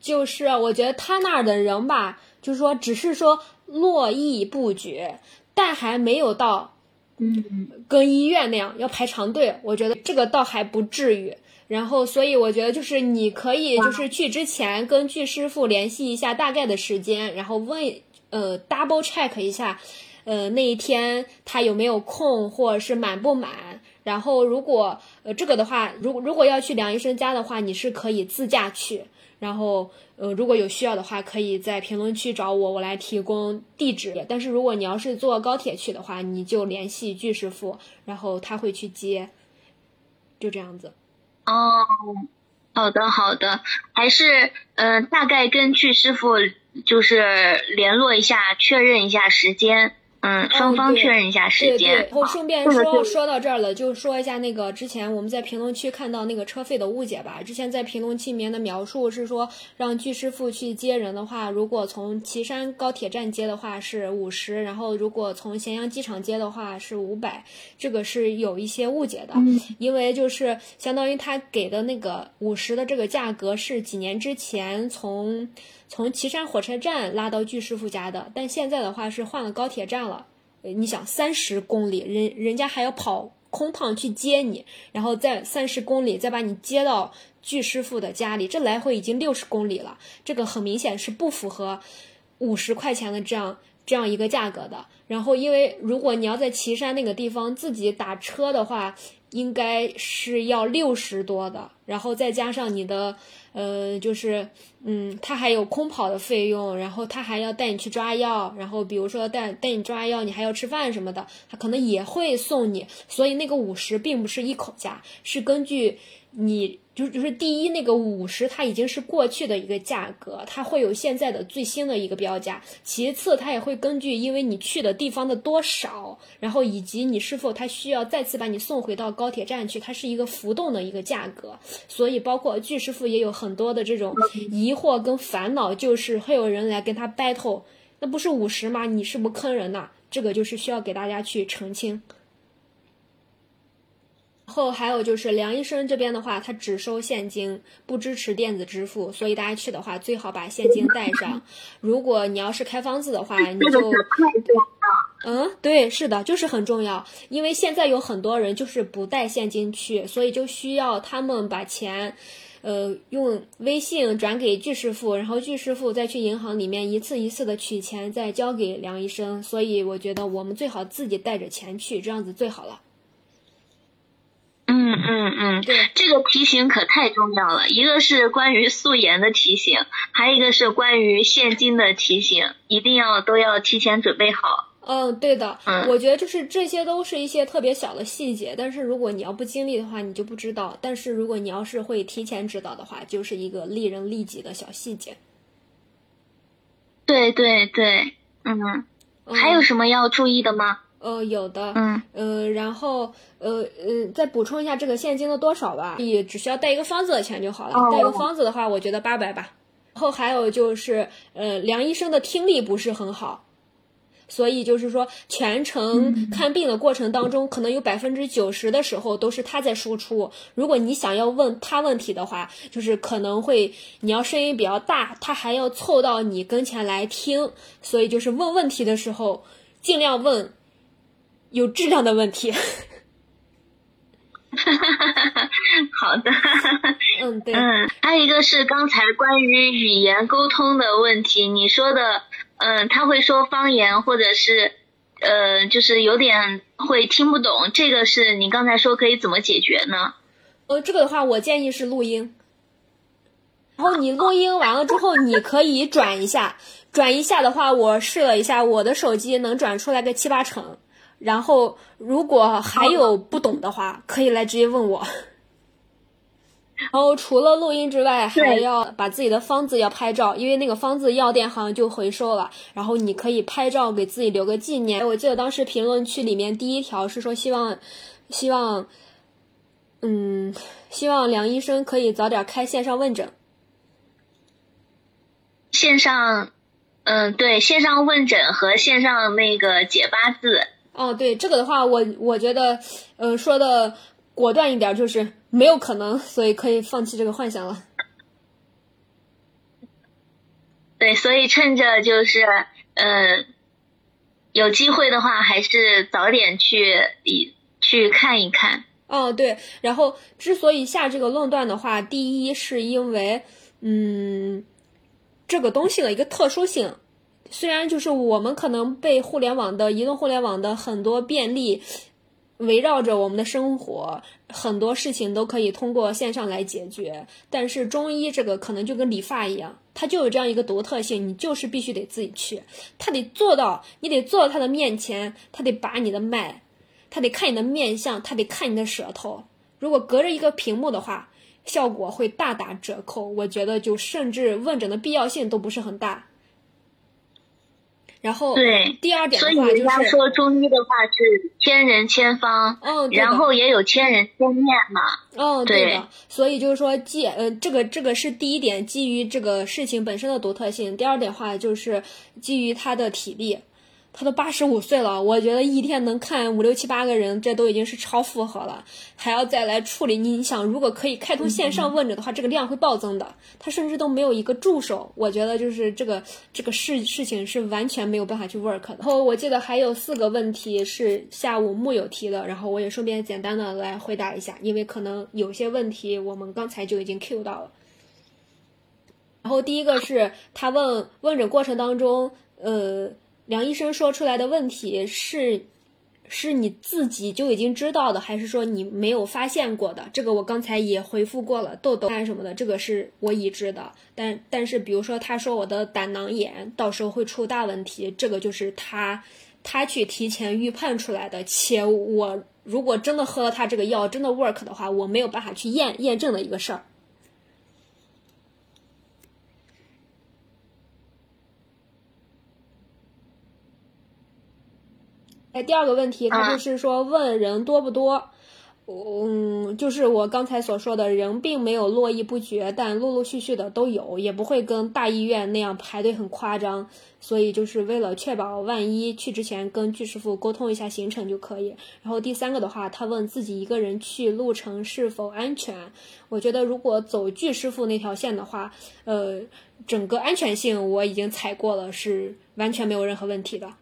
就是我觉得他那儿的人吧，就是说只是说络绎不绝，但还没有到，嗯，跟医院那样要排长队。我觉得这个倒还不至于。然后，所以我觉得就是你可以就是去之前跟巨师傅联系一下大概的时间，然后问。呃，double check 一下，呃，那一天他有没有空，或者是满不满？然后如果呃这个的话，如如果要去梁医生家的话，你是可以自驾去。然后呃，如果有需要的话，可以在评论区找我，我来提供地址。但是如果你要是坐高铁去的话，你就联系巨师傅，然后他会去接，就这样子。哦，好的好的，还是嗯，大概跟巨师傅。就是联络一下，确认一下时间。嗯，双方确认一下时间。然后顺便说说到这儿了，就说一下那个之前我们在评论区看到那个车费的误解吧。之前在评论区里面的描述是说，让巨师傅去接人的话，如果从岐山高铁站接的话是五十，然后如果从咸阳机场接的话是五百。这个是有一些误解的，因为就是相当于他给的那个五十的这个价格是几年之前从。从岐山火车站拉到巨师傅家的，但现在的话是换了高铁站了。你想三十公里，人人家还要跑空趟去接你，然后再三十公里再把你接到巨师傅的家里，这来回已经六十公里了。这个很明显是不符合五十块钱的这样这样一个价格的。然后，因为如果你要在岐山那个地方自己打车的话，应该是要六十多的，然后再加上你的。呃，就是，嗯，他还有空跑的费用，然后他还要带你去抓药，然后比如说带带你抓药，你还要吃饭什么的，他可能也会送你，所以那个五十并不是一口价，是根据你。就就是第一那个五十，它已经是过去的一个价格，它会有现在的最新的一个标价。其次，它也会根据因为你去的地方的多少，然后以及你是否它需要再次把你送回到高铁站去，它是一个浮动的一个价格。所以，包括巨师傅也有很多的这种疑惑跟烦恼，就是会有人来跟他 battle，那不是五十吗？你是不坑人呐？这个就是需要给大家去澄清。后还有就是梁医生这边的话，他只收现金，不支持电子支付，所以大家去的话最好把现金带上。如果你要是开方子的话，你就嗯，对，是的，就是很重要，因为现在有很多人就是不带现金去，所以就需要他们把钱，呃，用微信转给巨师傅，然后巨师傅再去银行里面一次一次的取钱，再交给梁医生。所以我觉得我们最好自己带着钱去，这样子最好了。嗯嗯嗯，对，这个提醒可太重要了。一个是关于素颜的提醒，还有一个是关于现金的提醒，一定要都要提前准备好。嗯，对的。嗯，我觉得就是这些都是一些特别小的细节，但是如果你要不经历的话，你就不知道。但是如果你要是会提前知道的话，就是一个利人利己的小细节。对对对，嗯，还有什么要注意的吗？呃，有的，嗯，呃，然后，呃，呃，再补充一下这个现金的多少吧，你只需要带一个方子的钱就好了。带个方子的话，我觉得八百吧。然后还有就是，呃，梁医生的听力不是很好，所以就是说，全程看病的过程当中，可能有百分之九十的时候都是他在输出。如果你想要问他问题的话，就是可能会你要声音比较大，他还要凑到你跟前来听。所以就是问问题的时候，尽量问。有质量的问题。好的。嗯，对。嗯，还有一个是刚才关于语言沟通的问题，你说的，嗯，他会说方言或者是呃，就是有点会听不懂，这个是你刚才说可以怎么解决呢？呃，这个的话，我建议是录音。然后你录音完了之后，你可以转一下，转一下的话，我试了一下，我的手机能转出来个七八成。然后如果还有不懂的话，可以来直接问我。然后除了录音之外，还要把自己的方子要拍照，因为那个方子药店好像就回收了。然后你可以拍照给自己留个纪念。我记得当时评论区里面第一条是说希望，希望，嗯，希望梁医生可以早点开线上问诊。线上，嗯，对，线上问诊和线上那个解八字。哦，对，这个的话，我我觉得，呃，说的果断一点，就是没有可能，所以可以放弃这个幻想了。对，所以趁着就是，呃，有机会的话，还是早点去一去看一看。哦，对，然后之所以下这个论断的话，第一是因为，嗯。这个东西的一个特殊性，虽然就是我们可能被互联网的移动互联网的很多便利围绕着我们的生活，很多事情都可以通过线上来解决，但是中医这个可能就跟理发一样，它就有这样一个独特性，你就是必须得自己去，他得做到，你得坐到他的面前，他得把你的脉，他得看你的面相，他得看你的舌头，如果隔着一个屏幕的话。效果会大打折扣，我觉得就甚至问诊的必要性都不是很大。然后，对第二点的话，所以人家说中医的话是千人千方，哦，然后也有千人千面嘛，哦，对的。所以就是说，基呃，这个这个是第一点，基于这个事情本身的独特性。第二点话就是基于他的体力。他都八十五岁了，我觉得一天能看五六七八个人，这都已经是超负荷了，还要再来处理。你想，如果可以开通线上问诊的话，这个量会暴增的。他甚至都没有一个助手，我觉得就是这个这个事事情是完全没有办法去 work 的。然后我记得还有四个问题是下午木有提的，然后我也顺便简单的来回答一下，因为可能有些问题我们刚才就已经 Q 到了。然后第一个是他问问诊过程当中，呃。梁医生说出来的问题是，是你自己就已经知道的，还是说你没有发现过的？这个我刚才也回复过了，痘痘啊什么的，这个是我已知的。但但是，比如说他说我的胆囊炎到时候会出大问题，这个就是他他去提前预判出来的。且我如果真的喝了他这个药，真的 work 的话，我没有办法去验验证的一个事儿。哎，第二个问题，他就是说问人多不多？嗯，就是我刚才所说的人并没有络绎不绝，但陆陆续续的都有，也不会跟大医院那样排队很夸张。所以就是为了确保万一去之前跟巨师傅沟通一下行程就可以。然后第三个的话，他问自己一个人去路程是否安全？我觉得如果走巨师傅那条线的话，呃，整个安全性我已经踩过了，是完全没有任何问题的。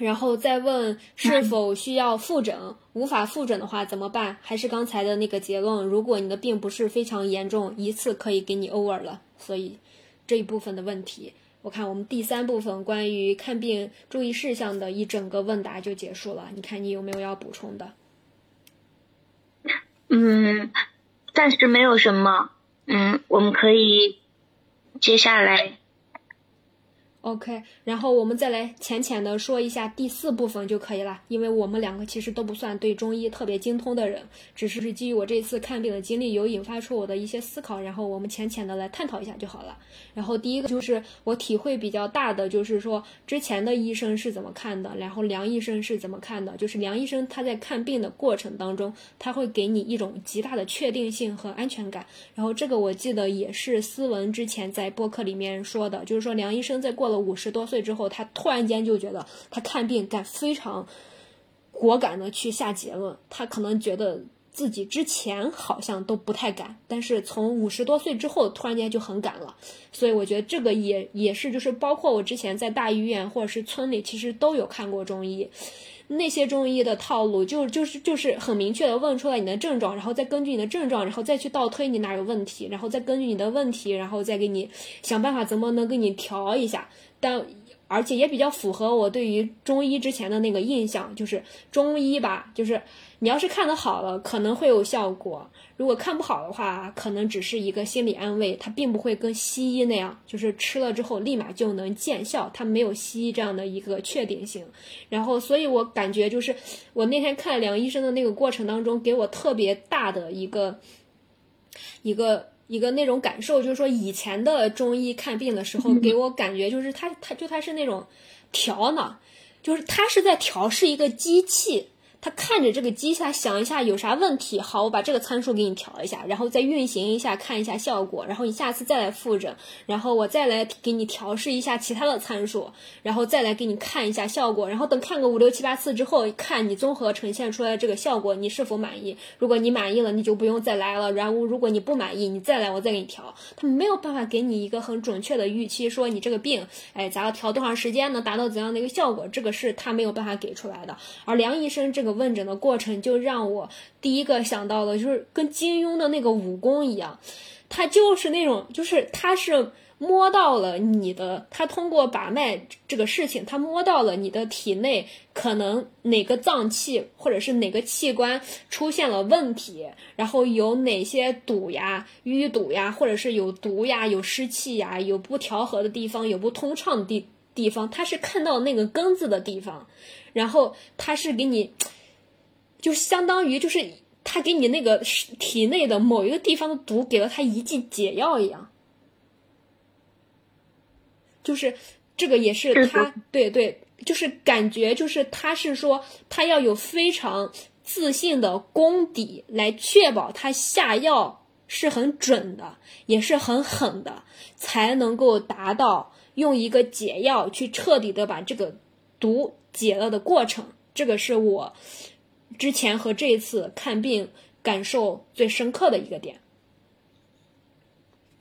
然后再问是否需要复诊，无法复诊的话怎么办？还是刚才的那个结论，如果你的病不是非常严重，一次可以给你 over 了。所以这一部分的问题，我看我们第三部分关于看病注意事项的一整个问答就结束了。你看你有没有要补充的？嗯，暂时没有什么。嗯，我们可以接下来。OK，然后我们再来浅浅的说一下第四部分就可以了，因为我们两个其实都不算对中医特别精通的人，只是是基于我这次看病的经历有引发出我的一些思考，然后我们浅浅的来探讨一下就好了。然后第一个就是我体会比较大的，就是说之前的医生是怎么看的，然后梁医生是怎么看的，就是梁医生他在看病的过程当中，他会给你一种极大的确定性和安全感。然后这个我记得也是思文之前在播客里面说的，就是说梁医生在过了五十多岁之后，他突然间就觉得他看病敢非常果敢的去下结论。他可能觉得自己之前好像都不太敢，但是从五十多岁之后突然间就很敢了。所以我觉得这个也也是，就是包括我之前在大医院或者是村里，其实都有看过中医。那些中医的套路就就是就是很明确的问出来你的症状，然后再根据你的症状，然后再去倒推你哪有问题，然后再根据你的问题，然后再给你想办法怎么能给你调一下。但而且也比较符合我对于中医之前的那个印象，就是中医吧，就是你要是看得好了，可能会有效果。如果看不好的话，可能只是一个心理安慰，它并不会跟西医那样，就是吃了之后立马就能见效，它没有西医这样的一个确定性。然后，所以我感觉就是我那天看梁医生的那个过程当中，给我特别大的一个一个一个那种感受，就是说以前的中医看病的时候，给我感觉就是他他就他是那种调呢，就是他是在调试一个机器。他看着这个机器，想一下有啥问题，好，我把这个参数给你调一下，然后再运行一下，看一下效果，然后你下次再来复诊，然后我再来给你调试一下其他的参数，然后再来给你看一下效果，然后等看个五六七八次之后，看你综合呈现出来这个效果，你是否满意？如果你满意了，你就不用再来了。然后如果你不满意，你再来，我再给你调。他没有办法给你一个很准确的预期，说你这个病，哎，咱要调多长时间能达到怎样的一个效果？这个是他没有办法给出来的。而梁医生这个。问诊的过程就让我第一个想到的，就是跟金庸的那个武功一样，他就是那种，就是他是摸到了你的，他通过把脉这个事情，他摸到了你的体内可能哪个脏器或者是哪个器官出现了问题，然后有哪些堵呀、淤堵呀，或者是有毒呀、有湿气呀、有不调和的地方、有不通畅的地地方，他是看到那个根子的地方，然后他是给你。就相当于就是他给你那个体内的某一个地方的毒给了他一剂解药一样，就是这个也是他对对，就是感觉就是他是说他要有非常自信的功底来确保他下药是很准的，也是很狠的，才能够达到用一个解药去彻底的把这个毒解了的过程。这个是我。之前和这一次看病感受最深刻的一个点，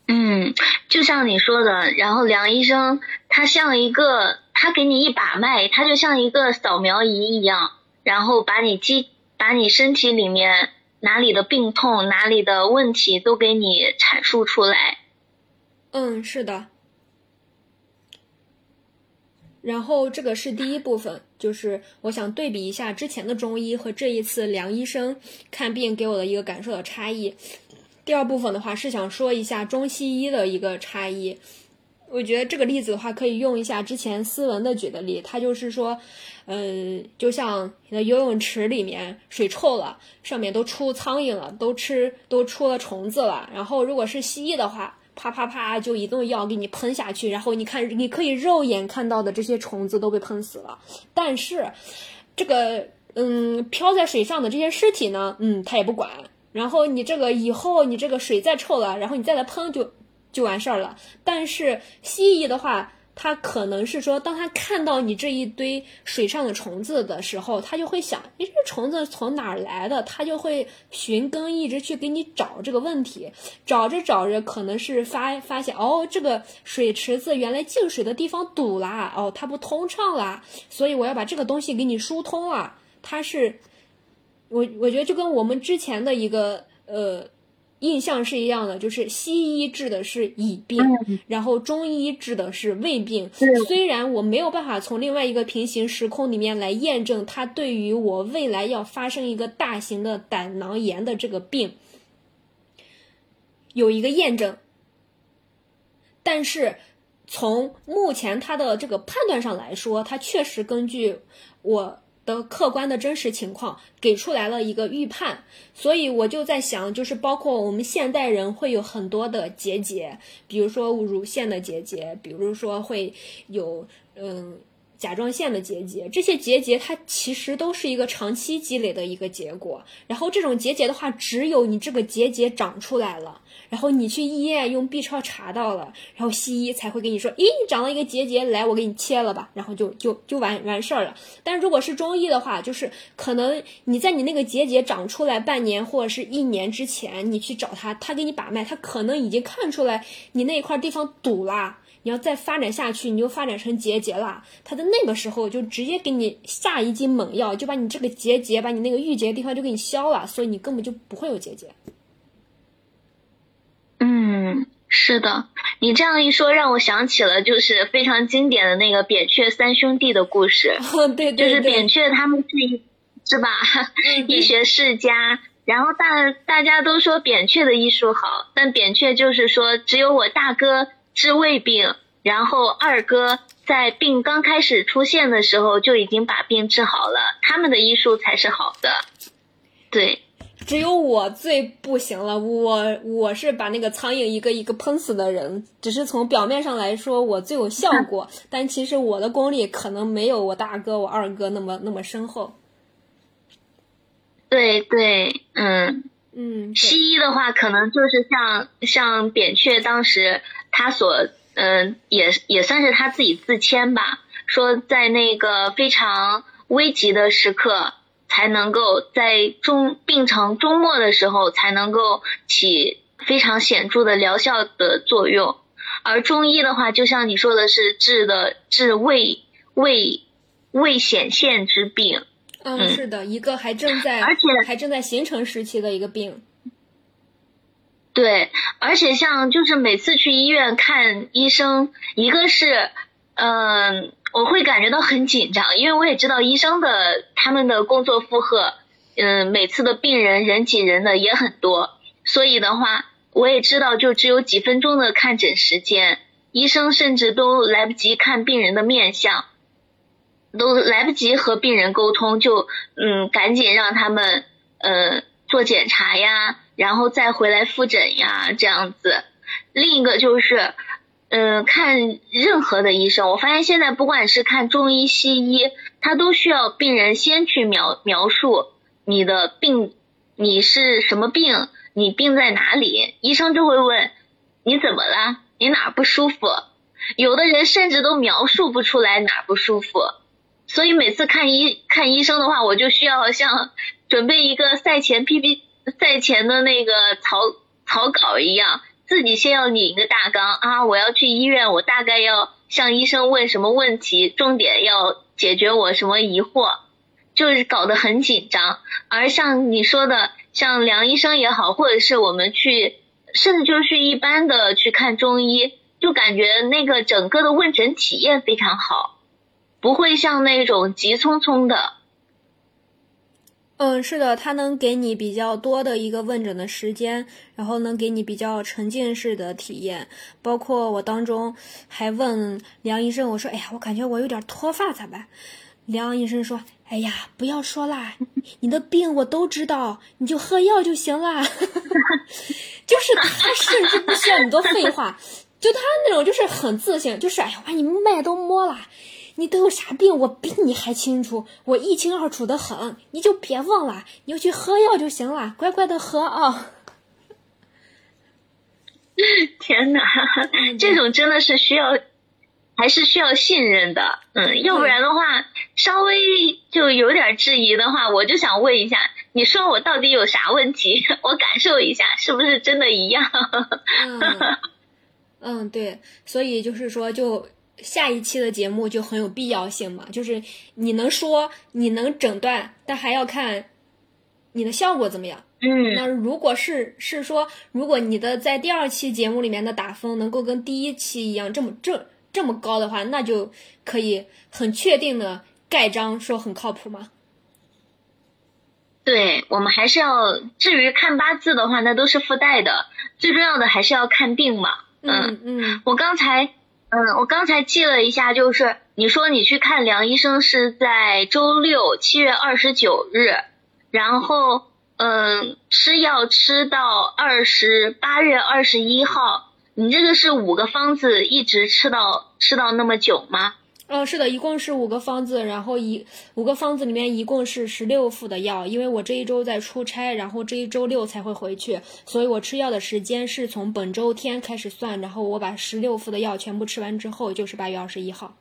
嗯，就像你说的，然后梁医生他像一个，他给你一把脉，他就像一个扫描仪一样，然后把你肌把你身体里面哪里的病痛、哪里的问题都给你阐述出来。嗯，是的。然后这个是第一部分，就是我想对比一下之前的中医和这一次梁医生看病给我的一个感受的差异。第二部分的话是想说一下中西医的一个差异。我觉得这个例子的话可以用一下之前斯文的举的例，他就是说，嗯，就像你的游泳池里面水臭了，上面都出苍蝇了，都吃都出了虫子了。然后如果是西医的话。啪啪啪，就一顿药给你喷下去，然后你看，你可以肉眼看到的这些虫子都被喷死了。但是，这个嗯，漂在水上的这些尸体呢，嗯，它也不管。然后你这个以后你这个水再臭了，然后你再来喷就就完事儿了。但是蜥蜴的话。他可能是说，当他看到你这一堆水上的虫子的时候，他就会想，诶，这虫子从哪儿来的？他就会寻根，一直去给你找这个问题。找着找着，可能是发发现，哦，这个水池子原来进水的地方堵啦，哦，它不通畅啦，所以我要把这个东西给你疏通了。它是，我我觉得就跟我们之前的一个呃。印象是一样的，就是西医治的是乙病，然后中医治的是胃病。虽然我没有办法从另外一个平行时空里面来验证它对于我未来要发生一个大型的胆囊炎的这个病有一个验证，但是从目前它的这个判断上来说，它确实根据我。的客观的真实情况给出来了一个预判，所以我就在想，就是包括我们现代人会有很多的结节，比如说乳腺的结节，比如说会有嗯甲状腺的结节，这些结节它其实都是一个长期积累的一个结果。然后这种结节的话，只有你这个结节长出来了。然后你去医院用 B 超查到了，然后西医才会跟你说，咦，长了一个结节，来，我给你切了吧，然后就就就完完事儿了。但如果是中医的话，就是可能你在你那个结节长出来半年或者是一年之前，你去找他，他给你把脉，他可能已经看出来你那一块地方堵啦，你要再发展下去，你就发展成结节了。他在那个时候就直接给你下一剂猛药，就把你这个结节，把你那个郁结的地方就给你消了，所以你根本就不会有结节。是的，你这样一说，让我想起了就是非常经典的那个扁鹊三兄弟的故事。对对对，就是扁鹊他们是一，是吧？医学世家。然后大大家都说扁鹊的医术好，但扁鹊就是说，只有我大哥治胃病，然后二哥在病刚开始出现的时候就已经把病治好了，他们的医术才是好的。对。只有我最不行了，我我是把那个苍蝇一个一个喷死的人，只是从表面上来说我最有效果，但其实我的功力可能没有我大哥、我二哥那么那么深厚。对对，嗯嗯，西医的话可能就是像像扁鹊当时他所嗯也也算是他自己自谦吧，说在那个非常危急的时刻。才能够在中病程终末的时候，才能够起非常显著的疗效的作用。而中医的话，就像你说的是治的治未未未显现之病。嗯，是的，一个还正在而且还正在形成时期的一个病。对，而且像就是每次去医院看医生，一个是嗯。我会感觉到很紧张，因为我也知道医生的他们的工作负荷，嗯，每次的病人人挤人的也很多，所以的话，我也知道就只有几分钟的看诊时间，医生甚至都来不及看病人的面相，都来不及和病人沟通，就嗯，赶紧让他们呃做检查呀，然后再回来复诊呀，这样子。另一个就是。嗯，看任何的医生，我发现现在不管是看中医、西医，他都需要病人先去描描述你的病，你是什么病，你病在哪里，医生就会问你怎么了，你哪不舒服？有的人甚至都描述不出来哪不舒服，所以每次看医看医生的话，我就需要像准备一个赛前 P P 赛前的那个草草稿一样。自己先要拟一个大纲啊！我要去医院，我大概要向医生问什么问题，重点要解决我什么疑惑，就是搞得很紧张。而像你说的，像梁医生也好，或者是我们去，甚至就是一般的去看中医，就感觉那个整个的问诊体验非常好，不会像那种急匆匆的。嗯，是的，它能给你比较多的一个问诊的时间，然后能给你比较沉浸式的体验。包括我当中还问梁医生，我说：“哎呀，我感觉我有点脱发，咋办？”梁医生说：“哎呀，不要说啦，你的病我都知道，你就喝药就行啦。就是他甚至不需要你多废话，就他那种就是很自信，就是哎呀，把你脉都摸了。你都有啥病？我比你还清楚，我一清二楚的很。你就别问了，你就去喝药就行了，乖乖的喝啊！天哪，这种真的是需要，还是需要信任的。嗯，要不然的话，稍微就有点质疑的话，我就想问一下，你说我到底有啥问题？我感受一下，是不是真的一样？嗯，嗯，对，所以就是说就。下一期的节目就很有必要性嘛，就是你能说，你能诊断，但还要看你的效果怎么样。嗯，那如果是是说，如果你的在第二期节目里面的打分能够跟第一期一样这么这这么高的话，那就可以很确定的盖章说很靠谱吗？对我们还是要，至于看八字的话，那都是附带的，最重要的还是要看病嘛。嗯嗯，我刚才。嗯，我刚才记了一下，就是你说你去看梁医生是在周六七月二十九日，然后嗯吃药吃到二十八月二十一号，你这个是五个方子一直吃到吃到那么久吗？嗯，是的，一共是五个方子，然后一五个方子里面一共是十六副的药。因为我这一周在出差，然后这一周六才会回去，所以我吃药的时间是从本周天开始算，然后我把十六副的药全部吃完之后，就是八月二十一号。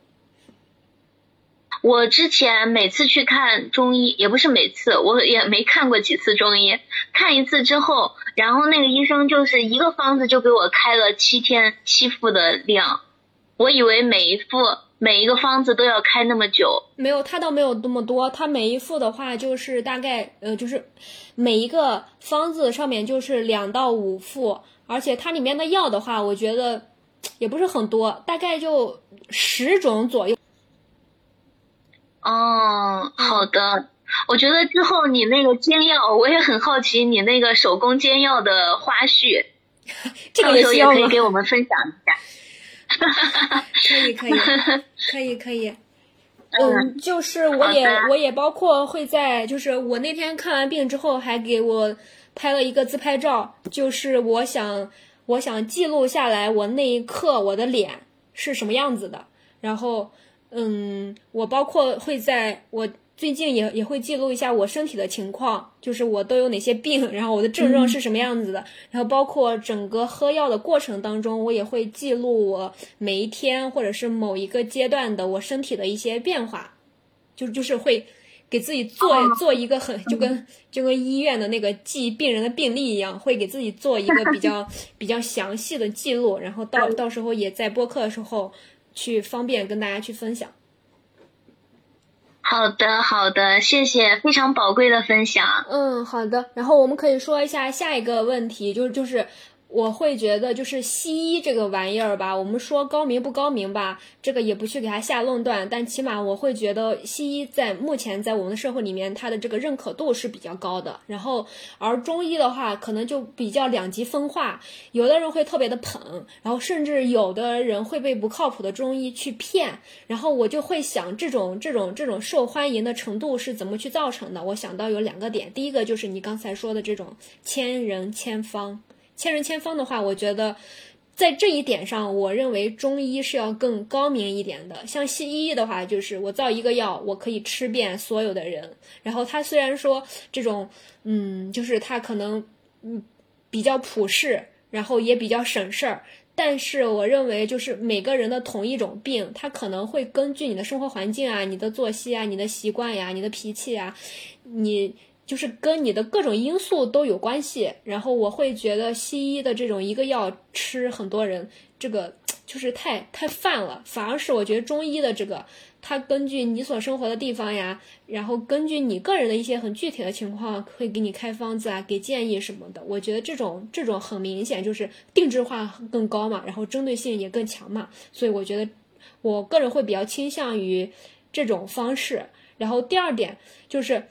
我之前每次去看中医，也不是每次，我也没看过几次中医。看一次之后，然后那个医生就是一个方子就给我开了七天七副的量，我以为每一副。每一个方子都要开那么久？没有，它倒没有那么多。它每一副的话，就是大概呃，就是每一个方子上面就是两到五副，而且它里面的药的话，我觉得也不是很多，大概就十种左右。哦，好的。我觉得之后你那个煎药，我也很好奇你那个手工煎药的花絮，这个到时候也可以给我们分享一下。可以可以 可以可以。嗯，就是我也我也包括会在，就是我那天看完病之后，还给我拍了一个自拍照，就是我想我想记录下来我那一刻我的脸是什么样子的，然后嗯，我包括会在我最近也也会记录一下我身体的情况，就是我都有哪些病，然后我的症状是什么样子的，然后包括整个喝药的过程当中，我也会记录我每一天或者是某一个阶段的我身体的一些变化，就就是会给自己做、做一个很就跟就跟医院的那个记病人的病历一样，会给自己做一个比较 比较详细的记录，然后到到时候也在播客的时候去方便跟大家去分享。好的，好的，谢谢，非常宝贵的分享。嗯，好的。然后我们可以说一下下一个问题，就是就是我会觉得就是西医这个玩意儿吧，我们说高明不高明吧，这个也不去给它下论断，但起码我会觉得西医在目前在我们的社会里面，它的这个认可度是比较高的。然后而中医的话，可能就比较两极分化，有的人会特别的捧，然后甚至有的人会被不靠谱的中医去骗。然后我就会想，这种这种这种受欢迎的程度是怎么去造成的？我想到有两个点，第一个就是你刚才说的这种千人千方，千人千方的话，我觉得在这一点上，我认为中医是要更高明一点的。像西医的话，就是我造一个药，我可以吃遍所有的人。然后它虽然说这种，嗯，就是它可能嗯比较普适，然后也比较省事儿。但是我认为，就是每个人的同一种病，它可能会根据你的生活环境啊、你的作息啊、你的习惯呀、你的脾气啊，你就是跟你的各种因素都有关系。然后我会觉得西医的这种一个药吃很多人，这个就是太太泛了。反而是我觉得中医的这个，它根据你所生活的地方呀，然后根据你个人的一些很具体的情况，会给你开方子啊，给建议什么的。我觉得这种这种很明显就是定制化更高嘛，然后针对性也更强嘛。所以我觉得我个人会比较倾向于这种方式。然后第二点就是，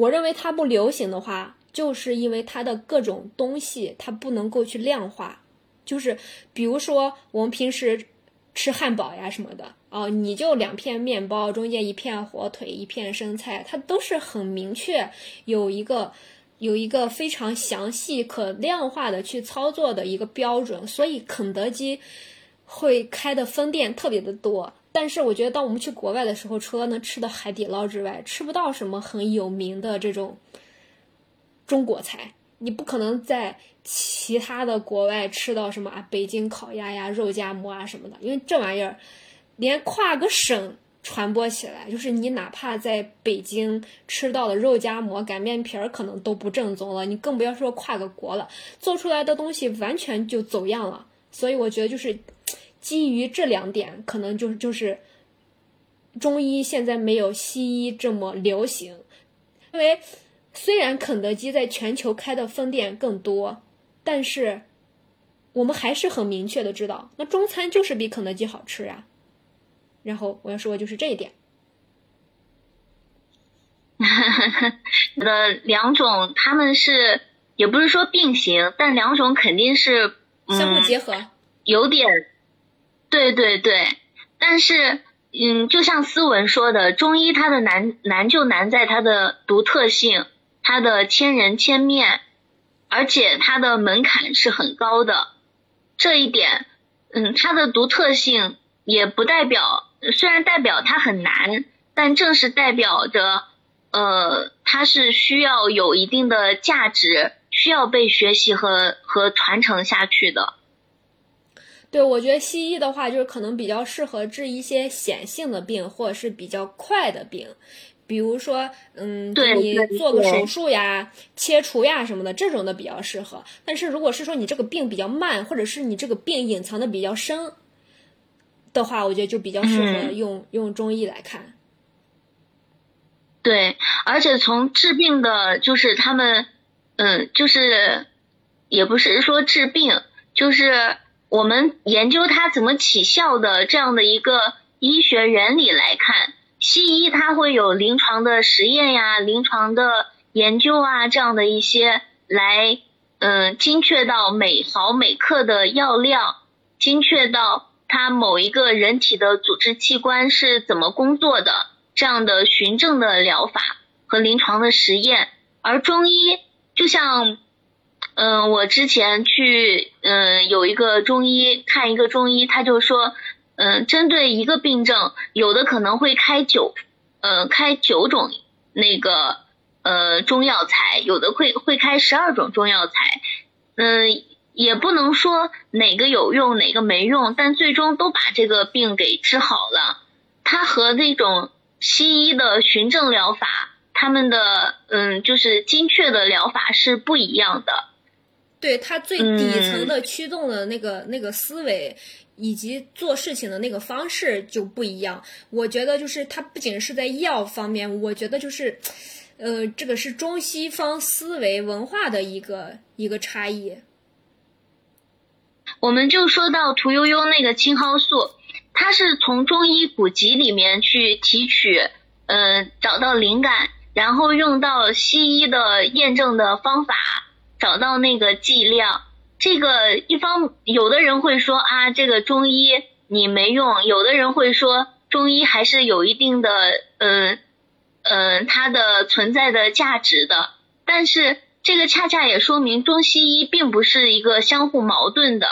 我认为它不流行的话，就是因为它的各种东西它不能够去量化。就是比如说我们平时吃汉堡呀什么的，哦，你就两片面包，中间一片火腿，一片生菜，它都是很明确有一个有一个非常详细可量化的去操作的一个标准，所以肯德基会开的分店特别的多。但是我觉得，当我们去国外的时候，除了能吃的海底捞之外，吃不到什么很有名的这种中国菜。你不可能在其他的国外吃到什么啊，北京烤鸭呀、肉夹馍啊什么的，因为这玩意儿连跨个省传播起来，就是你哪怕在北京吃到的肉夹馍、擀面皮儿，可能都不正宗了，你更不要说跨个国了，做出来的东西完全就走样了。所以我觉得就是基于这两点，可能就是就是中医现在没有西医这么流行，因为。虽然肯德基在全球开的分店更多，但是我们还是很明确的知道，那中餐就是比肯德基好吃啊。然后我要说的就是这一点。的两种，他们是也不是说并行，但两种肯定是、嗯、相互结合，有点，对对对，但是。嗯，就像思文说的，中医它的难难就难在它的独特性，它的千人千面，而且它的门槛是很高的。这一点，嗯，它的独特性也不代表，虽然代表它很难，但正是代表着，呃，它是需要有一定的价值，需要被学习和和传承下去的。对，我觉得西医的话，就是可能比较适合治一些显性的病，或者是比较快的病，比如说，嗯，给你做个手术呀、切除呀什么的，这种的比较适合。但是如果是说你这个病比较慢，或者是你这个病隐藏的比较深的话，我觉得就比较适合用、嗯、用中医来看。对，而且从治病的，就是他们，嗯，就是。也不是说治病，就是我们研究它怎么起效的这样的一个医学原理来看，西医它会有临床的实验呀、临床的研究啊这样的一些来，嗯，精确到每毫每克的药量，精确到它某一个人体的组织器官是怎么工作的这样的循证的疗法和临床的实验，而中医就像。嗯，我之前去，嗯，有一个中医看一个中医，他就说，嗯，针对一个病症，有的可能会开九，呃，开九种那个呃中药材，有的会会开十二种中药材，嗯，也不能说哪个有用哪个没用，但最终都把这个病给治好了。它和那种西医的循证疗法，他们的嗯，就是精确的疗法是不一样的。对他最底层的驱动的那个那个思维，以及做事情的那个方式就不一样。我觉得就是它不仅是在药方面，我觉得就是，呃，这个是中西方思维文化的一个一个差异。我们就说到屠呦呦那个青蒿素，它是从中医古籍里面去提取，嗯，找到灵感，然后用到西医的验证的方法。找到那个剂量，这个一方有的人会说啊，这个中医你没用；有的人会说中医还是有一定的嗯嗯它的存在的价值的。但是这个恰恰也说明中西医并不是一个相互矛盾的，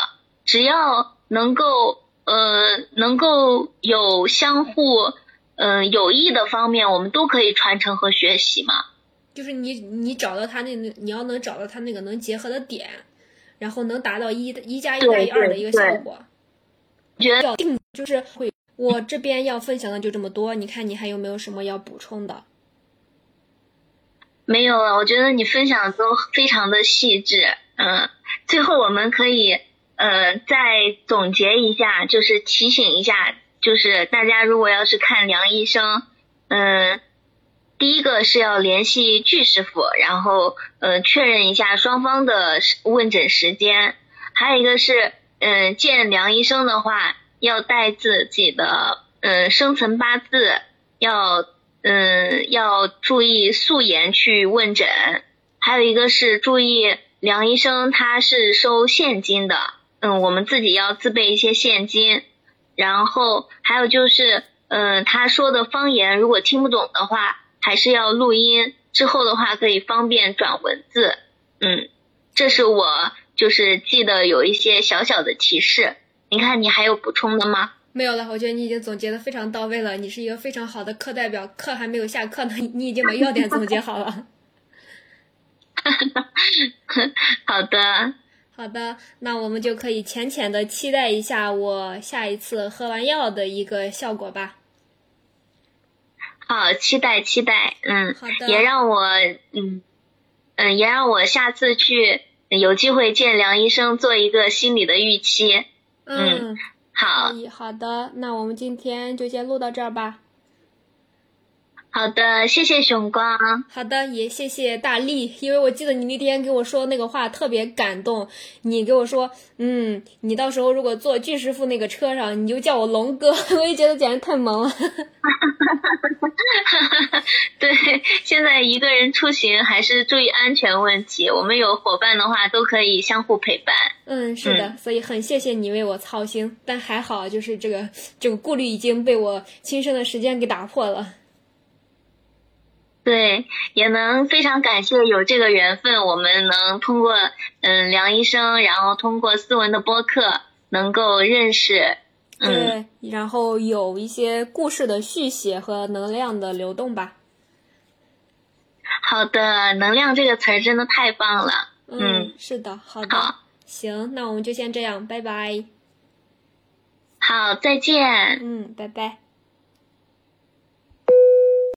只要能够呃能够有相互嗯有益的方面，我们都可以传承和学习嘛。就是你，你找到他那，你要能找到他那个能结合的点，然后能达到一一加一大于二的一个效果。觉得定就是会，我这边要分享的就这么多。你看你还有没有什么要补充的？没有了，我觉得你分享的都非常的细致。嗯，最后我们可以呃再总结一下，就是提醒一下，就是大家如果要是看梁医生，嗯。第一个是要联系巨师傅，然后呃确认一下双方的问诊时间。还有一个是，嗯，见梁医生的话要带自己的嗯生辰八字，要嗯要注意素颜去问诊。还有一个是注意梁医生他是收现金的，嗯，我们自己要自备一些现金。然后还有就是，嗯，他说的方言如果听不懂的话。还是要录音，之后的话可以方便转文字。嗯，这是我就是记得有一些小小的提示。你看，你还有补充的吗？没有了，我觉得你已经总结的非常到位了。你是一个非常好的课代表，课还没有下课呢，你已经把要点总结好了。好的，好的，那我们就可以浅浅的期待一下我下一次喝完药的一个效果吧。好，期待期待，嗯，好的，也让我，嗯，嗯，也让我下次去有机会见梁医生做一个心理的预期，嗯，好，好的，那我们今天就先录到这儿吧。好的，谢谢熊光。好的，也谢谢大力，因为我记得你那天给我说那个话特别感动。你给我说，嗯，你到时候如果坐巨师傅那个车上，你就叫我龙哥，我也觉得简直太萌了。对，现在一个人出行还是注意安全问题。我们有伙伴的话，都可以相互陪伴。嗯，是的，所以很谢谢你为我操心。但还好，就是这个这个顾虑已经被我亲身的时间给打破了。对，也能非常感谢有这个缘分，我们能通过嗯梁医生，然后通过思文的播客能够认识，对，然后有一些故事的续写和能量的流动吧。好的，能量这个词儿真的太棒了。嗯，是的，好的，好，行，那我们就先这样，拜拜。好，再见。嗯，拜拜。